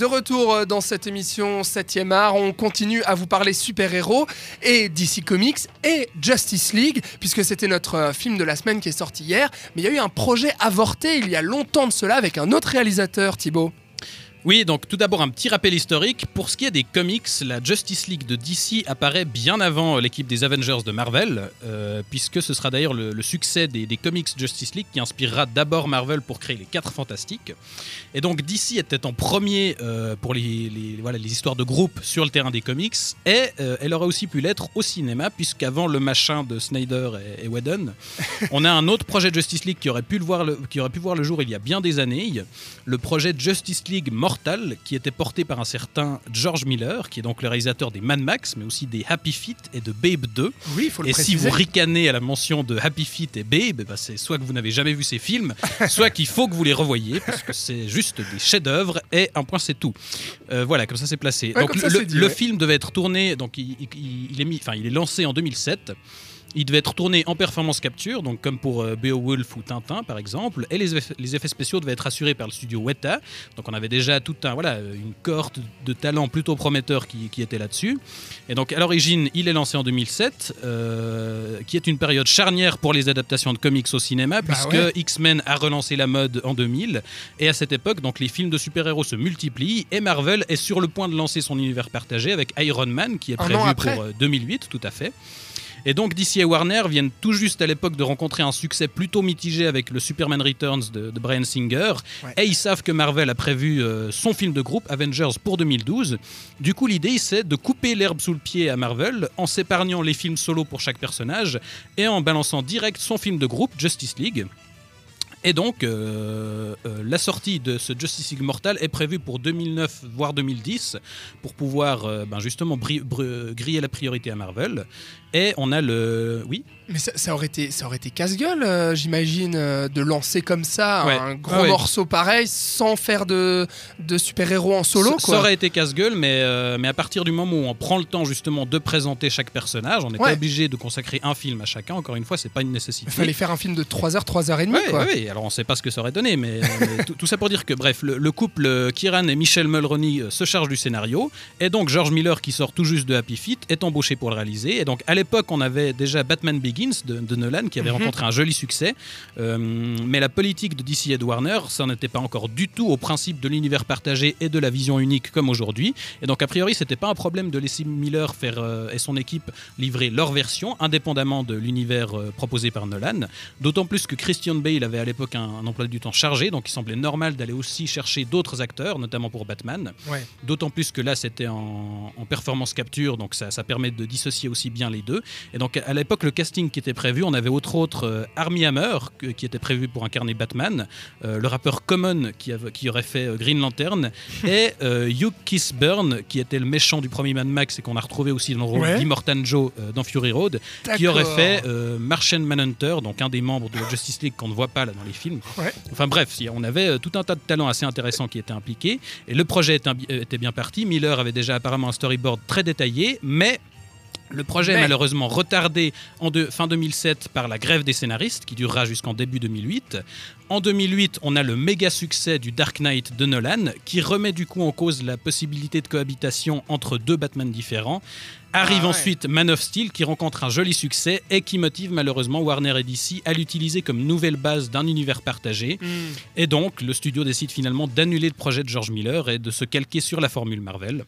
De retour euh, dans cette émission 7e art, on continue à vous parler super-héros et DC Comics et Justice League, puisque c'était notre euh, film de la semaine qui est sorti hier. Mais il y a eu un projet avorté il y a longtemps de cela avec un autre réalisateur, Thibaut. Oui, donc tout d'abord un petit rappel historique. Pour ce qui est des comics, la Justice League de DC apparaît bien avant l'équipe des Avengers de Marvel, euh, puisque ce sera d'ailleurs le, succès des, comics Justice League qui inspirera d'abord Marvel pour créer les 4 Fantastiques. Et donc DC était en premier euh, pour les, voilà, les histoires de groupe sur le terrain des comics, et euh, elle aurait aussi pu l'être au cinéma, puisqu'avant le machin de Snyder et, et Whedon, on a un autre projet Justice League qui aurait, pu le voir le, qui aurait pu voir le jour il y a bien des années, le projet Justice League qui était porté par un certain George Miller, qui est donc le réalisateur des Mad Max, mais aussi des Happy Feet et de Babe 2. Oui, il faut le Et si vous ricanez à la mention de Happy Feet et Babe, bah c'est soit que vous n'avez jamais vu ces films, soit qu'il faut que vous les revoyiez, parce que c'est juste des chefs-d'œuvre, et un point c'est tout. Euh, voilà, comme ça c'est placé. donc le, film devait être tourné, donc il, il, est mis, enfin il est lancé en 2007. Il devait être tourné en performance capture, donc comme pour euh, Beowulf ou Tintin par exemple, et les effets, les effets, spéciaux devaient être assurés par le studio Weta. Donc on avait déjà tout un, voilà, une cohorte de talents plutôt prometteurs qui, qui était là-dessus. Et donc à l'origine, il est lancé en 2007, euh, qui est une période charnière pour les adaptations de comics au cinéma, bah puisque X-Men a relancé la mode en 2000. Et à cette époque, donc les films de super-héros se multiplient et Marvel est sur le point de lancer son univers partagé avec Iron Man, qui est prévu pour 2008, euh, tout à fait. Et donc DC et Warner viennent tout juste à l'époque de rencontrer un succès plutôt mitigé avec le Superman Returns de, Brian Singer. Et ils savent que Marvel a prévu euh, son film de groupe Avengers pour 2012. Du coup, l'idée c'est de couper l'herbe sous le pied à Marvel en s'épargnant les films solo pour chaque personnage et en balançant direct son film de groupe Justice League. Et donc, euh, euh, la sortie de ce Justice League Mortal est prévue pour 2009, voire 2010, pour pouvoir ben justement griller la priorité à Marvel. Et on a le. Oui? Mais ça, aurait été, ça aurait été casse-gueule, euh, j'imagine, euh, de lancer comme ça un gros morceau pareil sans faire de, de super-héros en solo. Ça, aurait été casse-gueule, mais, euh, mais à partir du moment où on prend le temps justement de présenter chaque personnage, on n'est pas obligé de consacrer un film à chacun. Encore une fois, c'est pas une nécessité. Il fallait faire un film de 3h, 3h30. Oui, alors on sait pas ce que ça aurait donné, mais, tout, ça pour dire que, bref, le, couple Kieran et Michel Mulroney se charge du scénario. Et donc, George Miller, qui sort tout juste de Happy Feet, est embauché pour le réaliser. Et donc, à l'époque, on avait déjà Batman Begins de, Nolan qui avait mhm. rencontré un joli succès. Euh, mais la politique de DC et de Warner, ça n'était pas encore du tout au principe de l'univers partagé et de la vision unique comme aujourd'hui. Et donc, a priori, c'était pas un problème de laisser Miller faire, euh, et son équipe livrer leur version indépendamment de l'univers euh, proposé par Nolan. D'autant plus que Christian Bale avait à l'époque un, emploi du temps chargé, donc il semblait normal d'aller aussi chercher d'autres acteurs, notamment pour Batman. D'autant plus que là, c'était en, performance capture, donc ça, ça permet de dissocier aussi bien les deux. Et donc à l'époque, le casting qui était prévu, on avait autre autre euh, Armie Hammer qui était prévu pour incarner Batman, euh, le rappeur Common qui, qui aurait fait euh, Green Lantern et Hugh Kissburn qui était le méchant du premier Mad Max et qu'on a retrouvé aussi dans le rôle d'Immortan Joe dans Fury Road, qui aurait fait Martian Manhunter, donc un des membres de la Justice League qu'on ne voit pas là dans les films. Enfin bref, on avait tout un tas de talents assez intéressants qui étaient impliqués et le projet était bien parti. Miller avait déjà apparemment un storyboard très détaillé, mais le projet est malheureusement retardé en fin 2007 par la grève des scénaristes qui durera jusqu'en début 2008. En 2008, on a le méga succès du Dark Knight de Nolan qui remet du coup en cause la possibilité de cohabitation entre deux Batman différents. Arrive ah ensuite Man of Steel qui rencontre un joli succès et qui motive malheureusement Warner et DC à l'utiliser comme nouvelle base d'un univers partagé. Hmm. Et donc le studio décide finalement d'annuler le projet de George Miller et de se calquer sur la formule Marvel.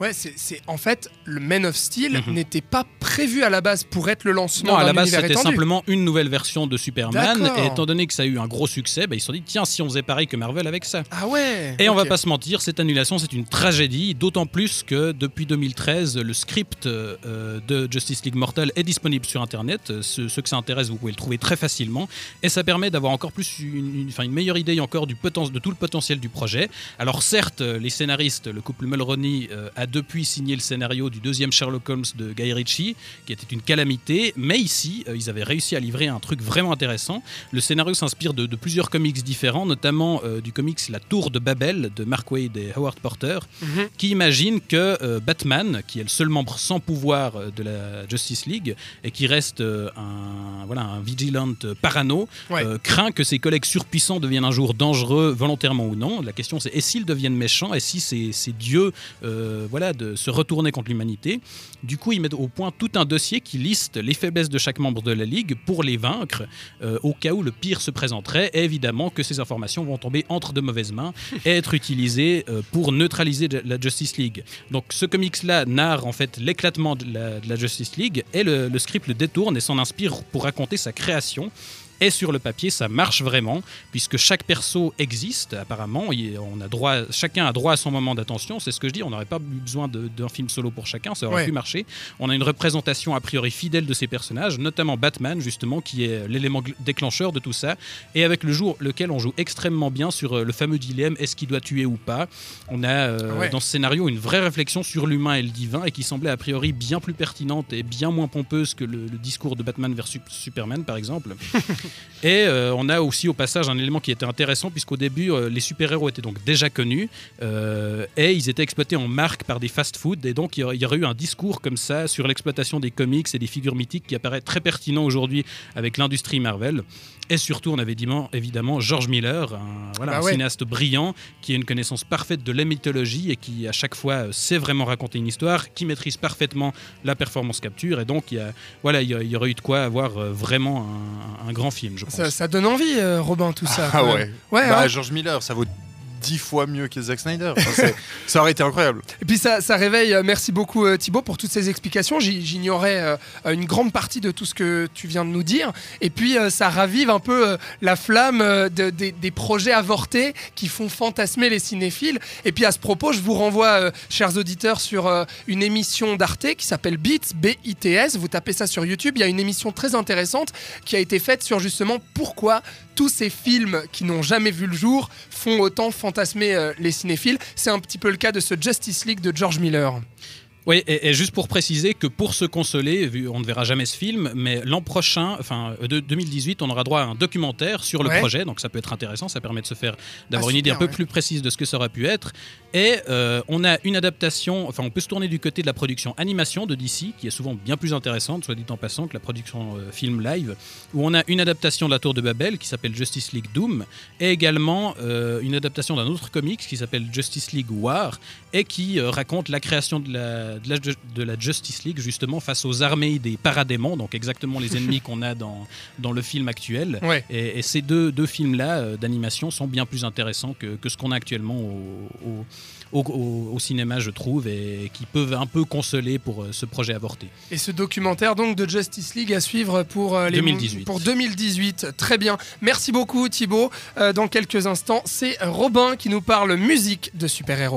Ouais, c'est en fait le Man of Steel mhm. n'était pas prévu à la base pour être le lancement. Non, à la base c'était simplement une nouvelle version de Superman. Et étant donné que ça a eu un gros succès, bah, ils se sont dit tiens si on faisait pareil que Marvel avec ça. Ah ouais. Et on va pas se mentir, cette annulation c'est une tragédie, d'autant plus que depuis 2013 le script euh, de Justice League Mortal est disponible sur Internet. Ceux, ceux, que ça intéresse, vous pouvez le trouver très facilement. Et ça permet d'avoir encore plus une, une, une, meilleure idée encore du de tout le potentiel du projet. Alors certes, les scénaristes, le couple Mulroney euh, a depuis signé le scénario du deuxième Sherlock Holmes de Guy Ritchie, qui était une calamité. Mais ici, euh, ils avaient réussi à livrer un truc vraiment intéressant. Le scénario s'inspire de, plusieurs comics différents, notamment euh, du comics La Tour de Babel de Mark Wade et Howard Porter, mhm. qui imagine que Batman, qui est le seul membre sans pouvoir de la Justice League et qui reste un, voilà, un vigilant parano, craint que ses collègues surpuissants deviennent un jour dangereux, volontairement ou non. La question c'est et s'ils deviennent méchants, et si c'est Dieu euh, voilà, de se retourner contre l'humanité. Du coup, ils mettent au point tout un dossier qui liste les faiblesses de chaque membre de la Ligue pour les vaincre, euh, au cas où le pire se présenterait. Évidemment que ces informations vont tomber entre de mauvaises mains et être utilisées euh, pour neutraliser la Justice League. Donc ce comics-là narre en fait l'éclatement de, la, Justice League et le script le détourne et s'en inspire pour raconter sa création et sur le papier, ça marche vraiment, puisque chaque perso existe, apparemment. On a droit, chacun a droit à son moment d'attention. C'est ce que je dis, on n'aurait pas besoin d'un film solo pour chacun, ça aurait pu marcher. On a une représentation a priori fidèle de ces personnages, notamment Batman, justement, qui est l'élément déclencheur de tout ça, et avec le jour lequel on joue extrêmement bien sur euh, le fameux dilemme est-ce qu'il doit tuer ou pas. On a euh, dans ce scénario une vraie réflexion sur l'humain et le divin, et qui semblait a priori bien plus pertinente et bien moins pompeuse que le, le discours de Batman versus Superman, par exemple. Et euh, on a aussi au passage un élément qui était intéressant puisqu'au début euh, les super-héros étaient donc déjà connus euh, et ils étaient exploités en marque par des fast-food et donc il y aurait eu un discours comme ça sur l'exploitation des comics et des figures mythiques qui apparaît très pertinent aujourd'hui avec l'industrie Marvel. Et surtout, on avait évidemment George Miller, un, voilà, bah cinéaste brillant qui a une connaissance parfaite de la mythologie et qui, à chaque fois, sait vraiment raconter une histoire, qui maîtrise parfaitement la performance capture. Et donc, il y, a, voilà, il y, aurait eu de quoi avoir vraiment un, grand film, je pense. Ça, donne envie, euh, Robin, tout ça. Ah ouais. ouais bah, George Miller, ça vaut dix fois mieux que Zack Snyder. ça aurait été incroyable. Et puis ça, réveille, euh, merci beaucoup euh, Thibaut pour toutes ces explications. J'ignorais euh, une grande partie de tout ce que tu viens de nous dire. Et puis ça ravive un peu la flamme des projets avortés qui font fantasmer les cinéphiles. Et puis à ce propos, je vous renvoie, chers auditeurs, sur une émission d'Arte qui s'appelle Beats, B-I-T-S. Vous tapez ça sur YouTube. Il y a une émission très intéressante qui a été faite sur justement pourquoi tous ces films qui n'ont jamais vu le jour font autant fantasmer euh, les cinéphiles. C'est un petit peu le cas de ce Justice League de George Miller. Oui, et, juste pour préciser que pour se consoler, vu on ne verra jamais ce film, mais l'an prochain, enfin de 2018, on aura droit à un documentaire sur le projet, donc ça peut être intéressant, ça permet de se faire d'avoir ah, une idée un peu plus précise de ce que ça aurait pu être. Et euh, on a une adaptation, enfin on peut se tourner du côté de la production animation de DC, qui est souvent bien plus intéressante, soit dit en passant, que la production euh, film live, où on a une adaptation de la Tour de Babel qui s'appelle Justice League Doom, et également euh, une adaptation d'un autre comics qui s'appelle Justice League War, et qui raconte la création de la de la, Justice League justement face aux armées des paradémons, donc exactement les ennemis qu'on a dans, dans le film actuel. Et, ces deux, deux films-là euh, d'animation sont bien plus intéressants que, que ce qu'on a actuellement au, au, au, cinéma, je trouve, et qui peuvent un peu consoler pour euh, ce projet avorté. Et ce documentaire donc de Justice League à suivre pour, euh, les 2018. pour 2018. Très bien. Merci beaucoup Thibaut. dans quelques instants, c'est Robin qui nous parle musique de super-héros.